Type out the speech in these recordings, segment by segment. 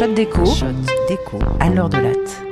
Shot déco, Shot déco à l'heure de latte.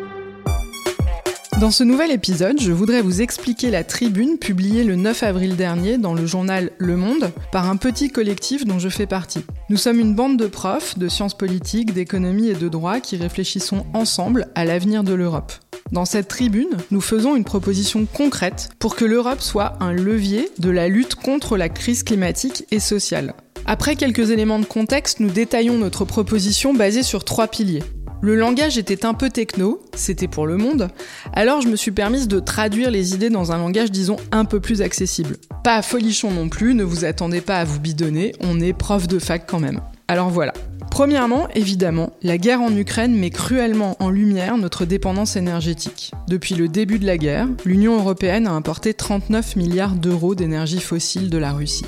Dans ce nouvel épisode, je voudrais vous expliquer la tribune publiée le 9 avril dernier dans le journal Le Monde par un petit collectif dont je fais partie. Nous sommes une bande de profs de sciences politiques, d'économie et de droit qui réfléchissons ensemble à l'avenir de l'Europe. Dans cette tribune, nous faisons une proposition concrète pour que l'Europe soit un levier de la lutte contre la crise climatique et sociale. Après quelques éléments de contexte, nous détaillons notre proposition basée sur trois piliers. Le langage était un peu techno, c'était pour le monde, alors je me suis permise de traduire les idées dans un langage disons un peu plus accessible. Pas folichon non plus, ne vous attendez pas à vous bidonner, on est prof de fac quand même. Alors voilà. Premièrement, évidemment, la guerre en Ukraine met cruellement en lumière notre dépendance énergétique. Depuis le début de la guerre, l'Union européenne a importé 39 milliards d'euros d'énergie fossile de la Russie.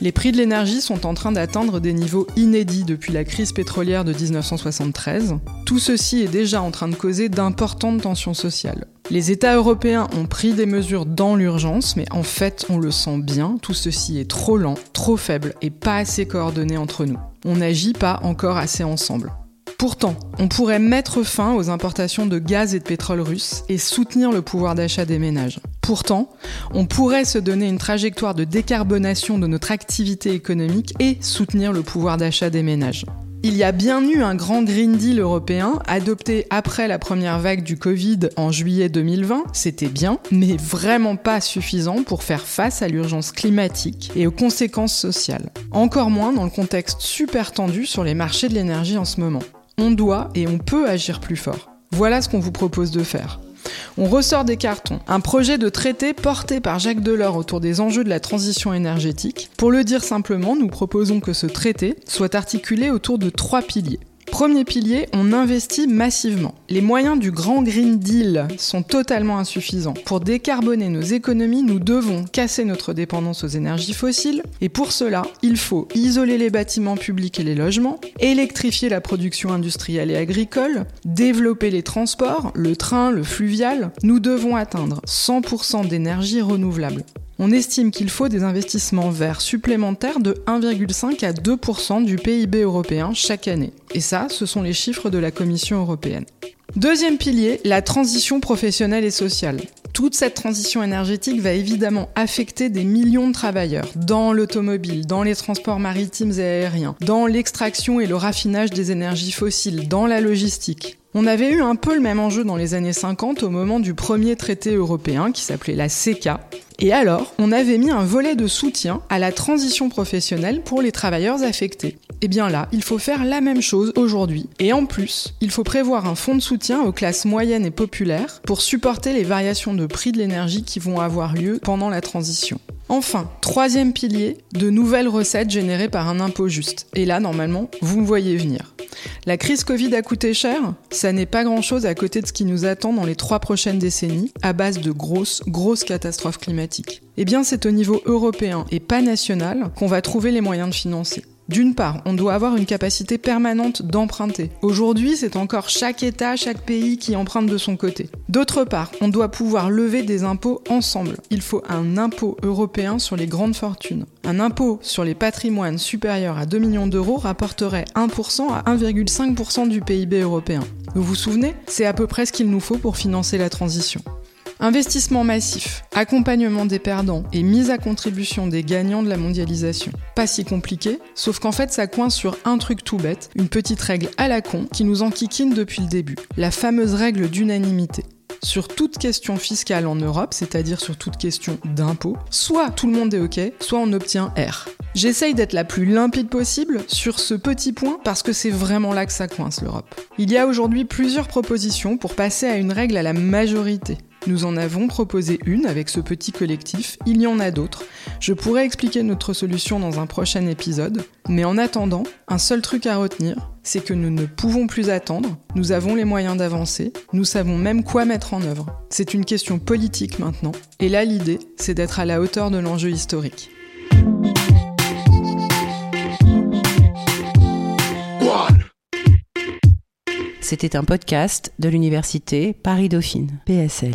Les prix de l'énergie sont en train d'atteindre des niveaux inédits depuis la crise pétrolière de 1973. Tout ceci est déjà en train de causer d'importantes tensions sociales. Les États européens ont pris des mesures dans l'urgence, mais en fait, on le sent bien, tout ceci est trop lent, trop faible et pas assez coordonné entre nous. On n'agit pas encore assez ensemble. Pourtant, on pourrait mettre fin aux importations de gaz et de pétrole russe et soutenir le pouvoir d'achat des ménages. Pourtant, on pourrait se donner une trajectoire de décarbonation de notre activité économique et soutenir le pouvoir d'achat des ménages. Il y a bien eu un grand Green Deal européen adopté après la première vague du Covid en juillet 2020, c'était bien, mais vraiment pas suffisant pour faire face à l'urgence climatique et aux conséquences sociales. Encore moins dans le contexte super tendu sur les marchés de l'énergie en ce moment. On doit et on peut agir plus fort. Voilà ce qu'on vous propose de faire. On ressort des cartons. Un projet de traité porté par Jacques Delors autour des enjeux de la transition énergétique. Pour le dire simplement, nous proposons que ce traité soit articulé autour de trois piliers. Premier pilier, on investit massivement. Les moyens du grand Green Deal sont totalement insuffisants. Pour décarboner nos économies, nous devons casser notre dépendance aux énergies fossiles et pour cela, il faut isoler les bâtiments publics et les logements, électrifier la production industrielle et agricole, développer les transports, le train, le fluvial. Nous devons atteindre 100% d'énergie renouvelable. On estime qu'il faut des investissements verts supplémentaires de 1,5 à 2% du PIB européen chaque année. Et ce sont les chiffres de la Commission européenne. Deuxième pilier, la transition professionnelle et sociale. Toute cette transition énergétique va évidemment affecter des millions de travailleurs dans l'automobile, dans les transports maritimes et aériens, dans l'extraction et le raffinage des énergies fossiles, dans la logistique. On avait eu un peu le même enjeu dans les années 50 au moment du premier traité européen qui s'appelait la CECA. Et alors, on avait mis un volet de soutien à la transition professionnelle pour les travailleurs affectés. Et bien là, il faut faire la même chose aujourd'hui. Et en plus, il faut prévoir un fonds de soutien aux classes moyennes et populaires pour supporter les variations de prix de l'énergie qui vont avoir lieu pendant la transition. Enfin, troisième pilier, de nouvelles recettes générées par un impôt juste. Et là, normalement, vous me voyez venir. La crise Covid a coûté cher Ça n'est pas grand-chose à côté de ce qui nous attend dans les trois prochaines décennies, à base de grosses, grosses catastrophes climatiques. Eh bien, c'est au niveau européen et pas national qu'on va trouver les moyens de financer. D'une part, on doit avoir une capacité permanente d'emprunter. Aujourd'hui, c'est encore chaque État, chaque pays qui emprunte de son côté. D'autre part, on doit pouvoir lever des impôts ensemble. Il faut un impôt européen sur les grandes fortunes. Un impôt sur les patrimoines supérieurs à 2 millions d'euros rapporterait 1% à 1,5% du PIB européen. Vous vous souvenez? C'est à peu près ce qu'il nous faut pour financer la transition. Investissement massif, accompagnement des perdants et mise à contribution des gagnants de la mondialisation. Pas si compliqué, sauf qu'en fait ça coince sur un truc tout bête, une petite règle à la con qui nous enquiquine depuis le début, la fameuse règle d'unanimité sur toute question fiscale en Europe, c'est-à-dire sur toute question d'impôt, soit tout le monde est OK, soit on obtient R. J'essaye d'être la plus limpide possible sur ce petit point parce que c'est vraiment là que ça coince l'Europe. Il y a aujourd'hui plusieurs propositions pour passer à une règle à la majorité. Nous en avons proposé une avec ce petit collectif, il y en a d'autres. Je pourrais expliquer notre solution dans un prochain épisode, mais en attendant, un seul truc à retenir, c'est que nous ne pouvons plus attendre, nous avons les moyens d'avancer, nous savons même quoi mettre en œuvre. C'est une question politique maintenant, et là l'idée, c'est d'être à la hauteur de l'enjeu historique. C'était un podcast de l'université Paris-Dauphine, PSL.